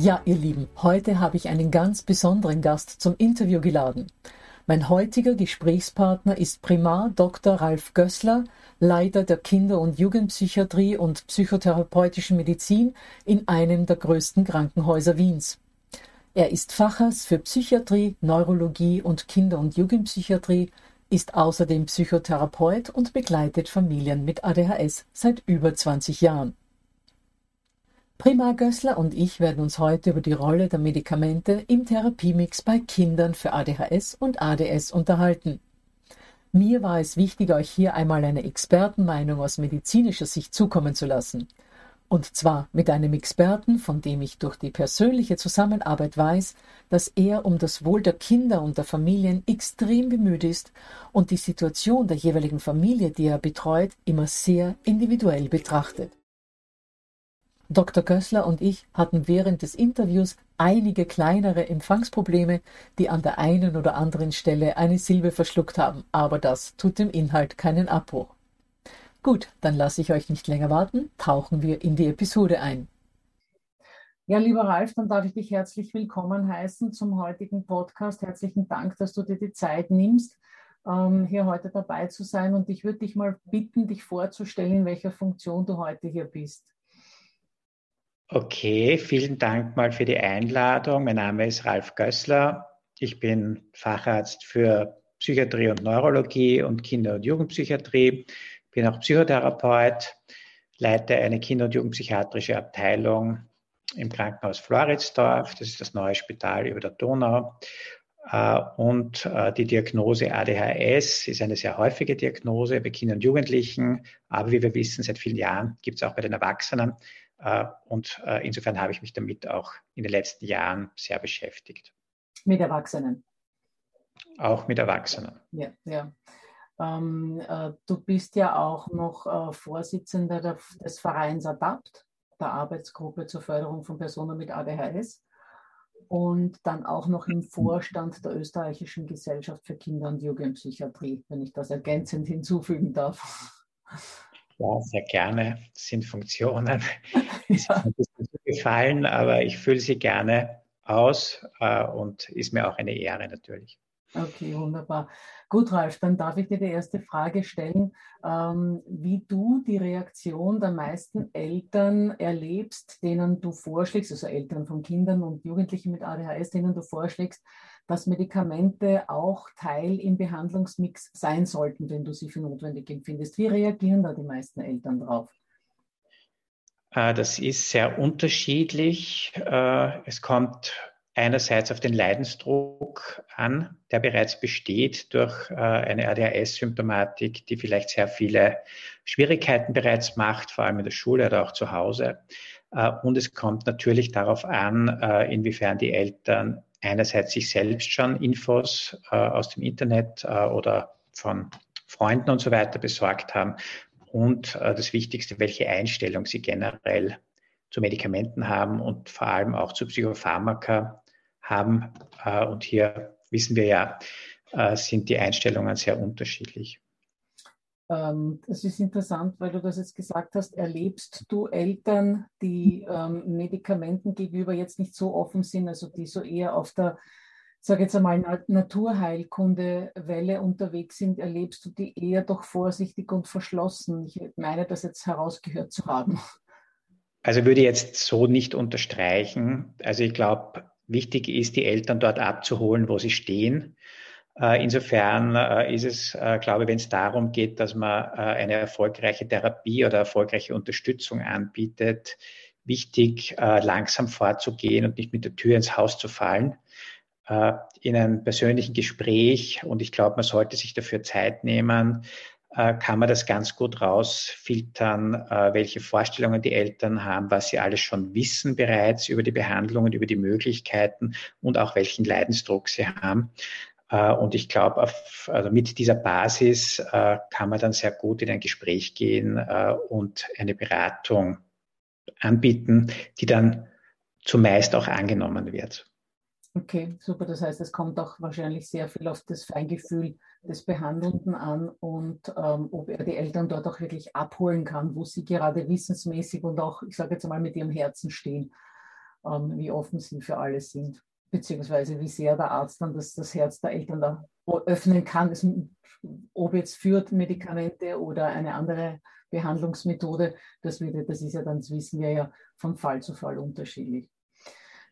Ja, ihr Lieben, heute habe ich einen ganz besonderen Gast zum Interview geladen. Mein heutiger Gesprächspartner ist Primar Dr. Ralf Gößler, Leiter der Kinder- und Jugendpsychiatrie und psychotherapeutischen Medizin in einem der größten Krankenhäuser Wiens. Er ist Facharzt für Psychiatrie, Neurologie und Kinder- und Jugendpsychiatrie, ist außerdem Psychotherapeut und begleitet Familien mit ADHS seit über 20 Jahren. Prima Gößler und ich werden uns heute über die Rolle der Medikamente im Therapiemix bei Kindern für ADHS und ADS unterhalten. Mir war es wichtig, euch hier einmal eine Expertenmeinung aus medizinischer Sicht zukommen zu lassen. Und zwar mit einem Experten, von dem ich durch die persönliche Zusammenarbeit weiß, dass er um das Wohl der Kinder und der Familien extrem bemüht ist und die Situation der jeweiligen Familie, die er betreut, immer sehr individuell betrachtet. Dr. Gößler und ich hatten während des Interviews einige kleinere Empfangsprobleme, die an der einen oder anderen Stelle eine Silbe verschluckt haben, aber das tut dem Inhalt keinen Abbruch. Gut, dann lasse ich euch nicht länger warten, tauchen wir in die Episode ein. Ja, lieber Ralf, dann darf ich dich herzlich willkommen heißen zum heutigen Podcast. Herzlichen Dank, dass du dir die Zeit nimmst, ähm, hier heute dabei zu sein. Und ich würde dich mal bitten, dich vorzustellen, in welcher Funktion du heute hier bist. Okay, vielen Dank mal für die Einladung. Mein Name ist Ralf Gößler. Ich bin Facharzt für Psychiatrie und Neurologie und Kinder- und Jugendpsychiatrie. Bin auch Psychotherapeut, leite eine Kinder- und Jugendpsychiatrische Abteilung im Krankenhaus Floridsdorf. Das ist das neue Spital über der Donau. Äh, und äh, die Diagnose ADHS ist eine sehr häufige Diagnose bei Kindern und Jugendlichen. Aber wie wir wissen, seit vielen Jahren gibt es auch bei den Erwachsenen und äh, insofern habe ich mich damit auch in den letzten Jahren sehr beschäftigt. Mit Erwachsenen? Auch mit Erwachsenen. Ja, ja. Ähm, äh, du bist ja auch noch äh, Vorsitzender der, des Vereins ADAPT, der Arbeitsgruppe zur Förderung von Personen mit ADHS und dann auch noch im Vorstand der Österreichischen Gesellschaft für Kinder- und Jugendpsychiatrie, wenn ich das ergänzend hinzufügen darf. Ja, sehr gerne. Das sind Funktionen, die ja. sind mir gefallen, aber ich fülle sie gerne aus äh, und ist mir auch eine Ehre natürlich. Okay, wunderbar. Gut, Ralf, dann darf ich dir die erste Frage stellen, ähm, wie du die Reaktion der meisten Eltern erlebst, denen du vorschlägst, also Eltern von Kindern und Jugendlichen mit ADHS, denen du vorschlägst, dass Medikamente auch Teil im Behandlungsmix sein sollten, wenn du sie für notwendig empfindest. Wie reagieren da die meisten Eltern drauf? Äh, das ist sehr unterschiedlich. Äh, es kommt einerseits auf den Leidensdruck an, der bereits besteht durch äh, eine ADHS-Symptomatik, die vielleicht sehr viele Schwierigkeiten bereits macht, vor allem in der Schule oder auch zu Hause. Und es kommt natürlich darauf an, inwiefern die Eltern einerseits sich selbst schon Infos äh, aus dem Internet äh, oder von Freunden und so weiter besorgt haben und äh, das Wichtigste, welche Einstellung sie generell zu Medikamenten haben und vor allem auch zu Psychopharmaka haben. Äh, und hier wissen wir ja, äh, sind die Einstellungen sehr unterschiedlich. Ähm, das ist interessant, weil du das jetzt gesagt hast. Erlebst du Eltern, die ähm, Medikamenten gegenüber jetzt nicht so offen sind, also die so eher auf der, sage jetzt einmal, Naturheilkunde-Welle unterwegs sind, erlebst du die eher doch vorsichtig und verschlossen? Ich meine, das jetzt herausgehört zu haben. Also würde ich jetzt so nicht unterstreichen. Also ich glaube, wichtig ist, die Eltern dort abzuholen, wo sie stehen. Äh, insofern äh, ist es, äh, glaube ich, wenn es darum geht, dass man eine erfolgreiche Therapie oder erfolgreiche Unterstützung anbietet, wichtig, langsam vorzugehen und nicht mit der Tür ins Haus zu fallen. In einem persönlichen Gespräch, und ich glaube, man sollte sich dafür Zeit nehmen, kann man das ganz gut rausfiltern, welche Vorstellungen die Eltern haben, was sie alles schon wissen bereits über die Behandlungen, über die Möglichkeiten und auch welchen Leidensdruck sie haben. Äh, und ich glaube, also mit dieser Basis äh, kann man dann sehr gut in ein Gespräch gehen äh, und eine Beratung anbieten, die dann zumeist auch angenommen wird. Okay, super. Das heißt, es kommt auch wahrscheinlich sehr viel auf das Feingefühl des Behandelnden an und ähm, ob er die Eltern dort auch wirklich abholen kann, wo sie gerade wissensmäßig und auch, ich sage jetzt mal, mit ihrem Herzen stehen, ähm, wie offen sie für alles sind beziehungsweise wie sehr der Arzt dann das, das Herz der Eltern da öffnen kann, das, ob jetzt führt Medikamente oder eine andere Behandlungsmethode, das, wird, das ist ja dann, das wissen wir ja, von Fall zu Fall unterschiedlich.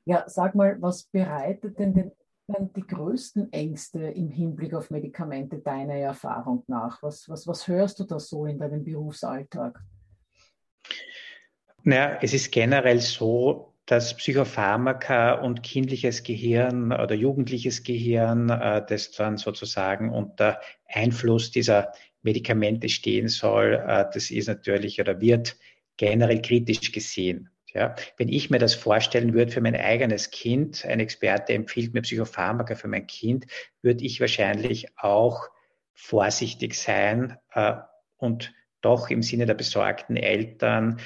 Ja, sag mal, was bereitet denn den die größten Ängste im Hinblick auf Medikamente deiner Erfahrung nach? Was, was, was hörst du da so in deinem Berufsalltag? Naja, es ist generell so, dass Psychopharmaka und kindliches Gehirn oder jugendliches Gehirn, äh, das dann sozusagen unter Einfluss dieser Medikamente stehen soll, äh, das ist natürlich oder wird generell kritisch gesehen. Ja, wenn ich mir das vorstellen würde für mein eigenes Kind, ein Experte empfiehlt mir Psychopharmaka für mein Kind, würde ich wahrscheinlich auch vorsichtig sein äh, und doch im Sinne der besorgten Eltern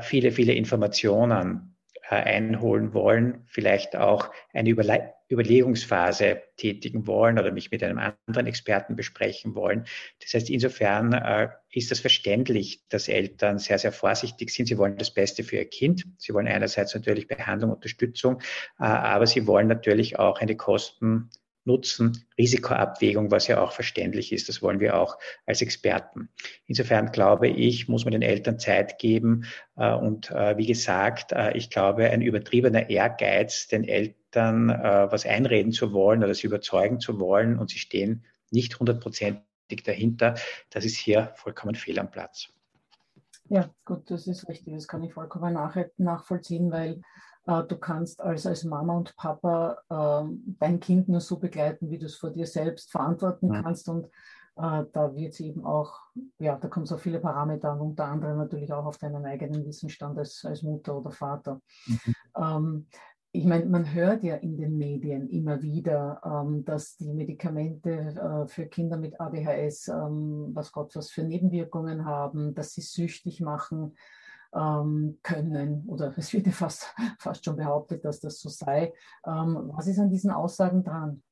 viele, viele Informationen einholen wollen, vielleicht auch eine Überle Überlegungsphase tätigen wollen oder mich mit einem anderen Experten besprechen wollen. Das heißt, insofern äh, ist das verständlich, dass Eltern sehr, sehr vorsichtig sind. Sie wollen das Beste für ihr Kind. Sie wollen einerseits natürlich Behandlung, Unterstützung, äh, aber sie wollen natürlich auch eine Kosten Nutzen, Risikoabwägung, was ja auch verständlich ist. Das wollen wir auch als Experten. Insofern glaube ich, muss man den Eltern Zeit geben. Äh, und äh, wie gesagt, äh, ich glaube, ein übertriebener Ehrgeiz, den Eltern was einreden zu wollen oder sie überzeugen zu wollen und sie stehen nicht hundertprozentig dahinter, das ist hier vollkommen fehl am Platz. Ja, gut, das ist richtig. Das kann ich vollkommen nach, nachvollziehen, weil du kannst als, als Mama und Papa äh, dein Kind nur so begleiten, wie du es vor dir selbst verantworten mhm. kannst. Und äh, da wird es eben auch, ja, da kommen so viele Parameter an, unter anderem natürlich auch auf deinen eigenen Wissensstand als, als Mutter oder Vater. Mhm. Ähm, ich meine, man hört ja in den Medien immer wieder, ähm, dass die Medikamente äh, für Kinder mit ADHS, ähm, was Gott was für Nebenwirkungen haben, dass sie süchtig machen ähm, können. Oder es wird ja fast, fast schon behauptet, dass das so sei. Ähm, was ist an diesen Aussagen dran?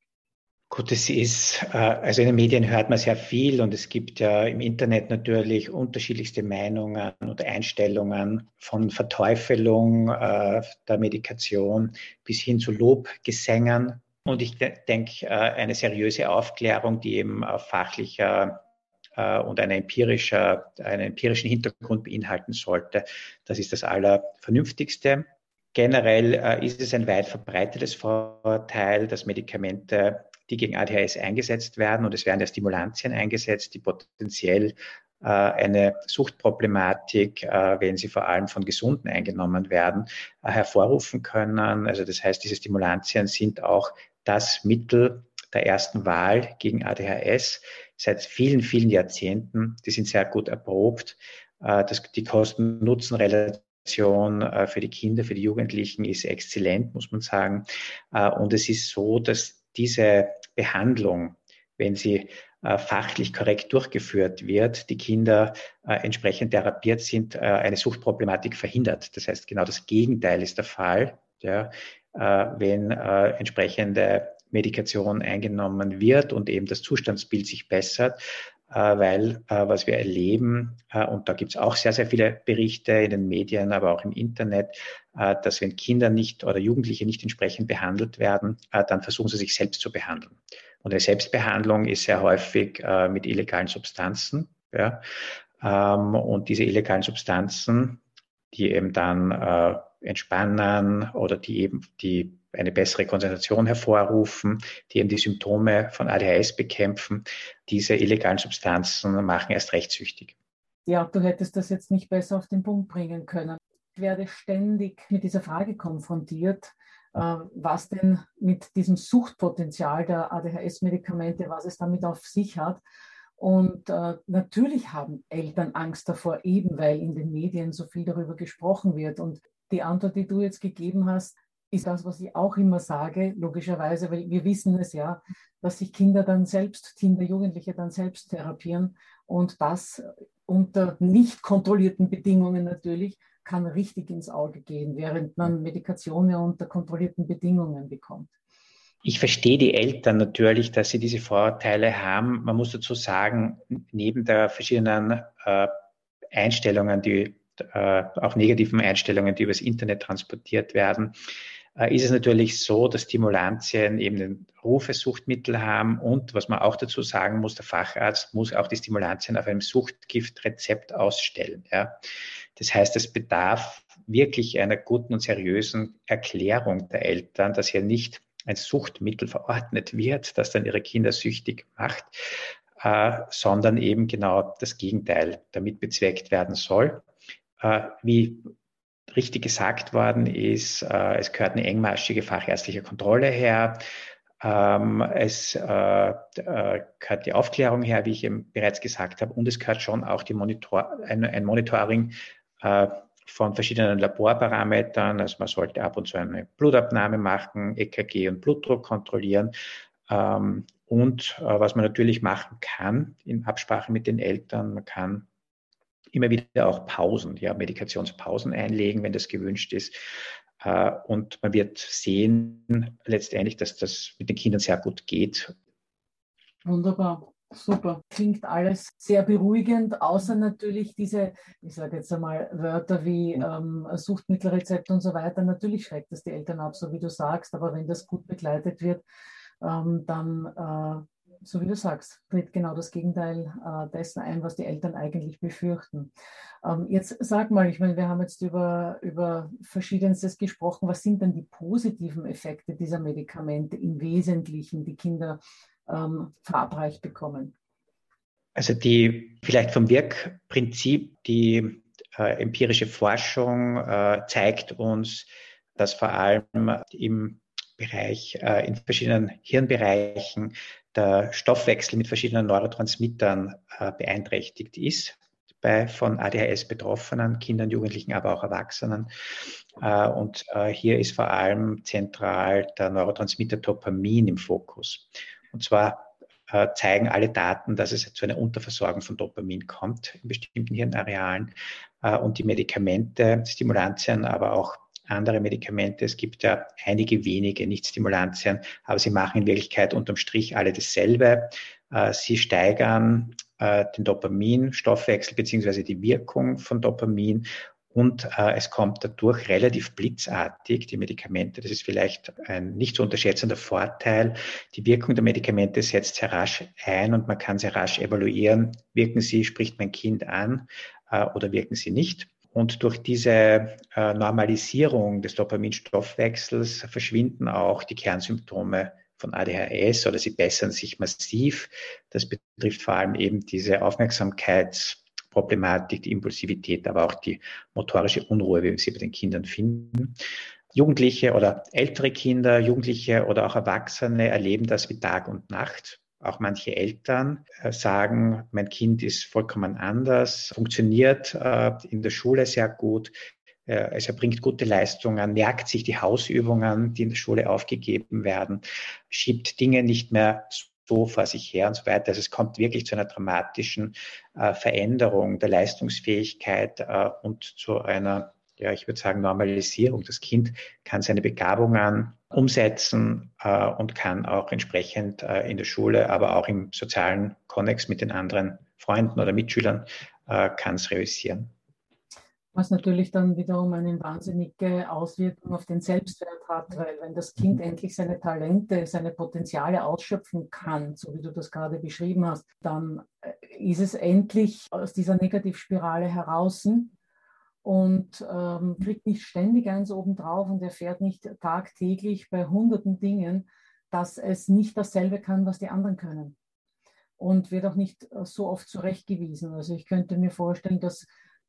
Gut, es ist, äh, also in den Medien hört man sehr viel und es gibt ja im Internet natürlich unterschiedlichste Meinungen und Einstellungen von Verteufelung äh, der Medikation bis hin zu Lobgesängen. Und ich denke, äh, eine seriöse Aufklärung, die eben auf fachlicher äh, und eine empirische, einen empirischen Hintergrund beinhalten sollte. Das ist das Allervernünftigste. Generell äh, ist es ein weit verbreitetes Vorteil, dass Medikamente, die gegen ADHS eingesetzt werden, und es werden ja Stimulantien eingesetzt, die potenziell äh, eine Suchtproblematik, wenn sie vor allem von Gesunden eingenommen werden, hervorrufen können. Also das heißt, diese Stimulantien sind auch das Mittel der ersten Wahl gegen ADHS seit vielen, vielen Jahrzehnten. Die sind sehr gut erprobt. Das, die Kosten-Nutzen-Relation für die Kinder, für die Jugendlichen ist exzellent, muss man sagen. Und es ist so, dass diese Behandlung, wenn sie äh, fachlich korrekt durchgeführt wird, die Kinder äh, entsprechend therapiert sind, äh, eine Suchtproblematik verhindert. Das heißt, genau das Gegenteil ist der Fall, ja, wenn entsprechende Medikation eingenommen wird und eben das Zustandsbild sich bessert, weil was wir erleben, und da gibt es auch sehr, sehr viele Berichte in den Medien, aber auch im Internet, dass wenn Kinder nicht oder Jugendliche nicht entsprechend behandelt werden, dann versuchen sie sich selbst zu behandeln. Und eine Selbstbehandlung ist sehr häufig äh, mit illegalen Substanzen. Ja? Ähm, und diese illegalen Substanzen, die eben dann äh, entspannen oder die eben die eine bessere Konzentration hervorrufen, die eben die Symptome von ADHS bekämpfen, diese illegalen Substanzen machen erst recht süchtig. Ja, du hättest das jetzt nicht besser auf den Punkt bringen können. Ich werde ständig mit dieser Frage konfrontiert, äh, was denn mit diesem Suchtpotenzial der ADHS-Medikamente, was es damit auf sich hat. Und äh, natürlich haben Eltern Angst davor, eben weil in den Medien so viel darüber gesprochen wird. Und die Antwort, die du jetzt gegeben hast, ist das, was ich auch immer sage, logischerweise, weil wir wissen es ja, dass sich Kinder dann selbst, Kinder, Jugendliche dann selbst therapieren und das unter nicht kontrollierten Bedingungen natürlich kann richtig ins Auge gehen, während man Medikation ja unter kontrollierten Bedingungen bekommt. Ich verstehe die Eltern natürlich, dass sie diese Vorurteile haben. Man muss dazu sagen, neben der verschiedenen äh, Einstellungen, die äh, auch negativen Einstellungen, die übers Internet transportiert werden, äh, ist es natürlich so, dass Stimulantien eben den Ruf als Suchtmittel haben und was man auch dazu sagen muss, der Facharzt muss auch die Stimulantien auf einem Suchtgiftrezept ausstellen. Ja. Das heißt, es bedarf wirklich einer guten und seriösen Erklärung der Eltern, dass hier nicht ein Suchtmittel verordnet wird, das dann ihre Kinder süchtig macht, äh, sondern eben genau das Gegenteil damit bezweckt werden soll. Äh, wie richtig gesagt worden ist, äh, es gehört eine engmaschige fachärztliche Kontrolle her. Ähm, es äh, äh, gehört die Aufklärung her, wie ich eben bereits gesagt habe, und es gehört schon auch Monitor, ein, ein Monitoring äh, von verschiedenen Laborparametern. Also man sollte ab und zu eine Blutabnahme machen, EKG und Blutdruck kontrollieren. Ähm, und äh, was man natürlich machen kann in Absprache mit den Eltern, man kann immer wieder auch Pausen, ja, Medikationspausen einlegen, wenn das gewünscht ist. Äh, und man wird sehen letztendlich, dass das mit den Kindern sehr gut geht. Wunderbar. Super. Klingt alles sehr beruhigend, außer natürlich diese, ich sage jetzt einmal, Wörter wie ähm, Suchtmittelrezept und so weiter. Natürlich schreckt das die Eltern ab, so wie du sagst, aber wenn das gut begleitet wird, ähm, dann äh, so wie du sagst, tritt genau das Gegenteil äh, dessen ein, was die Eltern eigentlich befürchten. Ähm, jetzt sag mal, ich meine, wir haben jetzt über, über Verschiedenstes gesprochen. Was sind denn die positiven Effekte dieser Medikamente im Wesentlichen, die Kinder ähm, verabreicht bekommen? Also die vielleicht vom Wirkprinzip, die äh, empirische Forschung äh, zeigt uns, dass vor allem im Bereich, äh, in verschiedenen Hirnbereichen der Stoffwechsel mit verschiedenen Neurotransmittern äh, beeinträchtigt ist bei von ADHS betroffenen Kindern, Jugendlichen, aber auch Erwachsenen. Äh, und äh, hier ist vor allem zentral der Neurotransmitter Dopamin im Fokus. Und zwar äh, zeigen alle Daten, dass es zu einer Unterversorgung von Dopamin kommt in bestimmten Hirnarealen. Äh, und die Medikamente, Stimulantien, aber auch andere Medikamente. Es gibt ja einige wenige Nicht-Stimulantien, aber sie machen in Wirklichkeit unterm Strich alle dasselbe. Äh, sie steigern den Dopaminstoffwechsel beziehungsweise die Wirkung von Dopamin und äh, es kommt dadurch relativ blitzartig, die Medikamente, das ist vielleicht ein nicht zu unterschätzender Vorteil, die Wirkung der Medikamente setzt sehr rasch ein und man kann sehr rasch evaluieren, wirken sie, spricht mein Kind an äh, oder wirken sie nicht. Und durch diese äh, Normalisierung des Dopaminstoffwechsels verschwinden auch die Kernsymptome von ADHS oder sie bessern sich massiv. Das betrifft vor allem eben diese Aufmerksamkeits- Problematik, die Impulsivität, aber auch die motorische Unruhe, wie wir sie bei den Kindern finden. Jugendliche oder ältere Kinder, Jugendliche oder auch Erwachsene erleben das wie Tag und Nacht. Auch manche Eltern äh, sagen, mein Kind ist vollkommen anders, funktioniert äh, in der Schule sehr gut, äh, es erbringt gute Leistungen, merkt sich die Hausübungen, die in der Schule aufgegeben werden, schiebt Dinge nicht mehr so vor sich her und so weiter. Also es kommt wirklich zu einer dramatischen äh, Veränderung der Leistungsfähigkeit äh, und zu einer, ja, ich würde sagen, Normalisierung. Das Kind kann seine Begabungen umsetzen äh, und kann auch entsprechend äh, in der Schule, aber auch im sozialen Konnex mit den anderen Freunden oder Mitschülern äh, kann es realisieren was natürlich dann wiederum eine wahnsinnige Auswirkung auf den Selbstwert hat, weil wenn das Kind endlich seine Talente, seine Potenziale ausschöpfen kann, so wie du das gerade beschrieben hast, dann äh, ist es endlich aus dieser Negativspirale heraus und ähm, kriegt nicht ständig eins obendrauf und erfährt nicht tagtäglich bei hunderten Dingen, dass es nicht dasselbe kann, was die anderen können. Und wird auch nicht äh, so oft zurechtgewiesen. Also ich könnte mir vorstellen, dass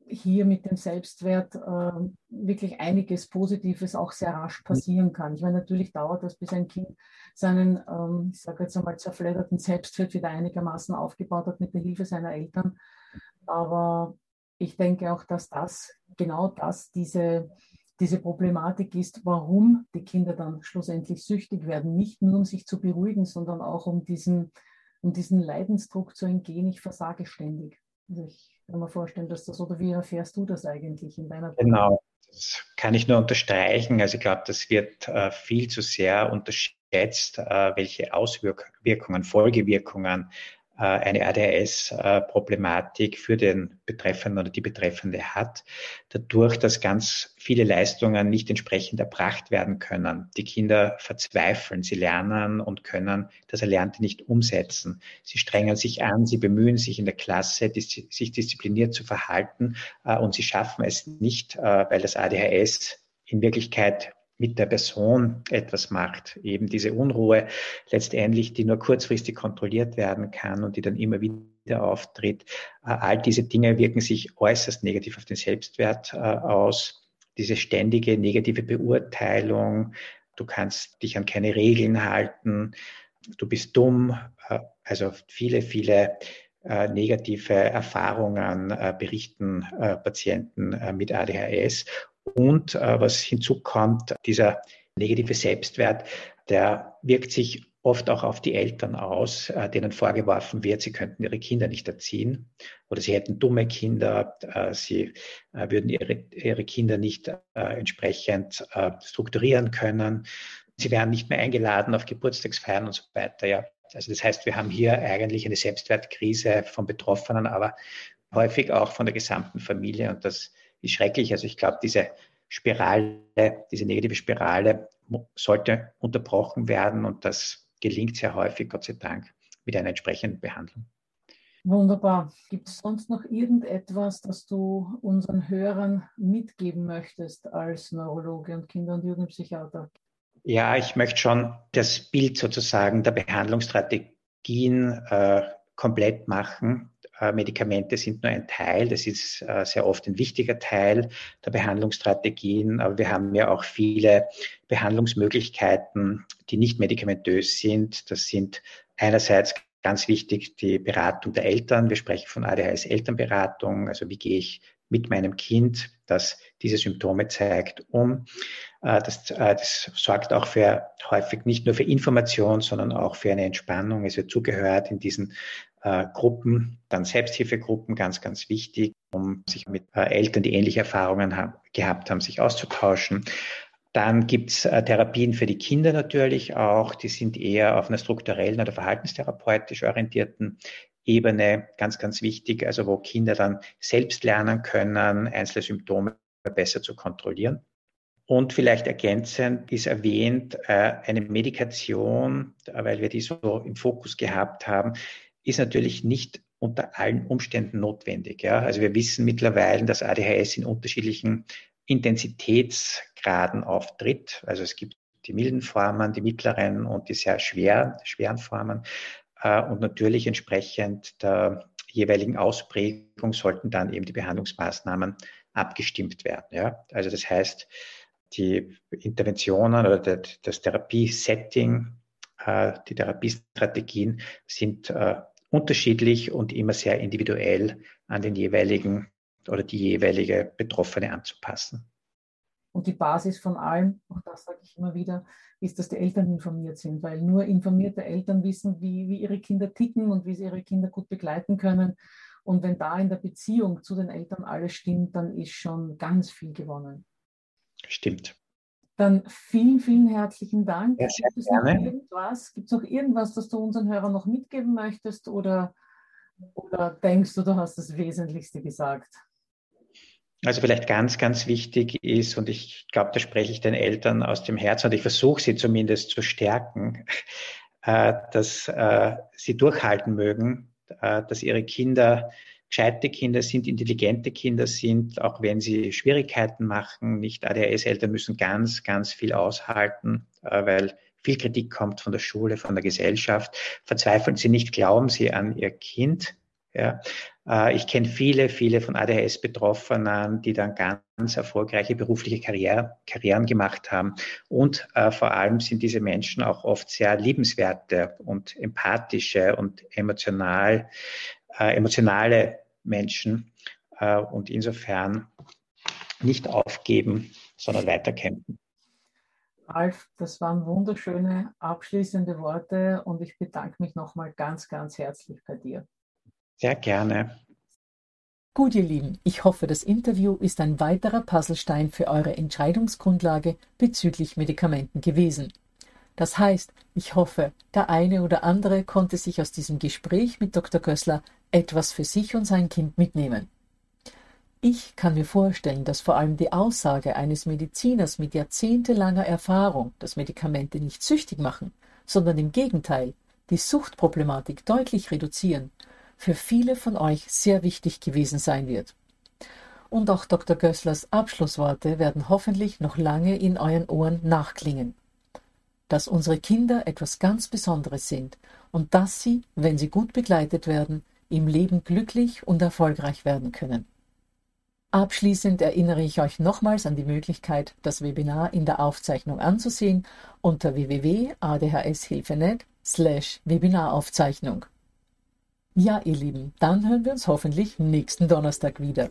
hier mit dem Selbstwert äh, wirklich einiges Positives auch sehr rasch passieren kann. Ich meine, natürlich dauert das, bis ein Kind seinen, ähm, ich sage jetzt einmal, zerfledderten Selbstwert wieder einigermaßen aufgebaut hat mit der Hilfe seiner Eltern. Aber ich denke auch, dass das, genau das, diese, diese Problematik ist, warum die Kinder dann schlussendlich süchtig werden. Nicht nur, um sich zu beruhigen, sondern auch um diesen, um diesen Leidensdruck zu entgehen, ich versage ständig. Also ich kann mir vorstellen, dass das, oder wie erfährst du das eigentlich in deiner Genau, das kann ich nur unterstreichen. Also ich glaube, das wird äh, viel zu sehr unterschätzt, äh, welche Auswirkungen, Folgewirkungen eine ADHS-Problematik für den Betreffenden oder die Betreffende hat, dadurch, dass ganz viele Leistungen nicht entsprechend erbracht werden können. Die Kinder verzweifeln, sie lernen und können das Erlernte nicht umsetzen. Sie strengen sich an, sie bemühen sich in der Klasse, sich diszipliniert zu verhalten äh, und sie schaffen es nicht, äh, weil das ADHS in Wirklichkeit mit der Person etwas macht. Eben diese Unruhe letztendlich, die nur kurzfristig kontrolliert werden kann und die dann immer wieder auftritt. Äh, all diese Dinge wirken sich äußerst negativ auf den Selbstwert äh, aus. Diese ständige negative Beurteilung. Du kannst dich an keine Regeln halten. Du bist dumm. Äh, also viele, viele negative Erfahrungen berichten Patienten mit ADHS. Und äh, was hinzukommt, dieser negative Selbstwert, der wirkt sich oft auch auf die Eltern aus, äh, denen vorgeworfen wird, sie könnten ihre Kinder nicht erziehen oder sie hätten dumme Kinder, äh, sie äh, würden ihre, ihre Kinder nicht äh, entsprechend äh, strukturieren können, sie wären nicht mehr eingeladen auf Geburtstagsfeiern und so weiter. Ja. Also das heißt, wir haben hier eigentlich eine Selbstwertkrise von Betroffenen, aber häufig auch von der gesamten Familie und das ist schrecklich. Also ich glaube, diese Spirale, diese negative Spirale sollte unterbrochen werden und das gelingt sehr häufig, Gott sei Dank, mit einer entsprechenden Behandlung. Wunderbar. Gibt es sonst noch irgendetwas, das du unseren Hörern mitgeben möchtest als Neurologe und Kinder- und Jugendpsychiater? Ja, ich möchte schon das Bild sozusagen der Behandlungsstrategien äh, komplett machen. Äh, Medikamente sind nur ein Teil, das ist äh, sehr oft ein wichtiger Teil der Behandlungsstrategien, aber wir haben ja auch viele Behandlungsmöglichkeiten, die nicht medikamentös sind. Das sind einerseits ganz wichtig die Beratung der Eltern. Wir sprechen von ADHS Elternberatung, also wie gehe ich mit meinem Kind, das diese Symptome zeigt, um. Äh, das, das, sorgt auch für häufig nicht nur für Information, sondern auch für eine Entspannung. Es wird zugehört in diesen äh, Gruppen, dann Selbsthilfegruppen, ganz, ganz wichtig, um sich mit äh, Eltern, die ähnliche Erfahrungen haben, gehabt haben, sich auszutauschen. Dann gibt's äh, Therapien für die Kinder natürlich auch. Die sind eher auf einer strukturellen oder verhaltenstherapeutisch orientierten Ebene ganz, ganz wichtig. Also wo Kinder dann selbst lernen können, einzelne Symptome besser zu kontrollieren. Und vielleicht ergänzend ist erwähnt äh, eine Medikation, weil wir die so im Fokus gehabt haben, ist natürlich nicht unter allen Umständen notwendig. Ja? Also wir wissen mittlerweile, dass ADHS in unterschiedlichen Intensitätsgraden auftritt. Also es gibt die milden Formen, die mittleren und die sehr schwer, schweren Formen. Äh, und natürlich entsprechend der jeweiligen Ausprägung sollten dann eben die Behandlungsmaßnahmen abgestimmt werden. Ja? Also das heißt, die Interventionen oder das Therapiesetting, äh, die Therapiestrategien sind äh, unterschiedlich und immer sehr individuell an den jeweiligen oder die jeweilige Betroffene anzupassen. Und die Basis von allem, auch das sage ich immer wieder, ist, dass die Eltern informiert sind, weil nur informierte Eltern wissen, wie, wie ihre Kinder ticken und wie sie ihre Kinder gut begleiten können. Und wenn da in der Beziehung zu den Eltern alles stimmt, dann ist schon ganz viel gewonnen. Stimmt. Dann vielen, vielen herzlichen Dank. Ja, Gibt es noch irgendwas? Gibt es noch irgendwas, das du unseren Hörern noch mitgeben möchtest oder, oder denkst du, du hast das Wesentlichste gesagt? Also vielleicht ganz, ganz wichtig ist, und ich glaube, da spreche ich den Eltern aus dem Herzen und ich versuche sie zumindest zu stärken, äh, dass äh, sie durchhalten mögen, äh, dass ihre Kinder gescheite Kinder sind, intelligente Kinder sind, auch wenn sie Schwierigkeiten machen. Nicht ADHS-Eltern müssen ganz, ganz viel aushalten, äh, weil viel Kritik kommt von der Schule, von der Gesellschaft. Verzweifeln Sie nicht, glauben Sie an Ihr Kind. Ja. Äh, ich kenne viele, viele von ADHS-Betroffenen, die dann ganz erfolgreiche berufliche Karriere, Karrieren gemacht haben. Und äh, vor allem sind diese Menschen auch oft sehr liebenswerte und empathische und emotional äh, emotionale Menschen äh, und insofern nicht aufgeben, sondern weiterkämpfen. Ralf, das waren wunderschöne abschließende Worte und ich bedanke mich nochmal ganz, ganz herzlich bei dir. Sehr gerne. Gut, ihr Lieben, ich hoffe, das Interview ist ein weiterer Puzzlestein für eure Entscheidungsgrundlage bezüglich Medikamenten gewesen. Das heißt, ich hoffe, der eine oder andere konnte sich aus diesem Gespräch mit Dr. Gößler etwas für sich und sein Kind mitnehmen. Ich kann mir vorstellen, dass vor allem die Aussage eines Mediziners mit jahrzehntelanger Erfahrung, dass Medikamente nicht süchtig machen, sondern im Gegenteil die Suchtproblematik deutlich reduzieren, für viele von euch sehr wichtig gewesen sein wird. Und auch Dr. Gösslers Abschlussworte werden hoffentlich noch lange in euren Ohren nachklingen. Dass unsere Kinder etwas ganz Besonderes sind und dass sie, wenn sie gut begleitet werden, im Leben glücklich und erfolgreich werden können. Abschließend erinnere ich euch nochmals an die Möglichkeit, das Webinar in der Aufzeichnung anzusehen unter www.adhshilfe.net slash Webinaraufzeichnung. Ja, ihr Lieben, dann hören wir uns hoffentlich nächsten Donnerstag wieder.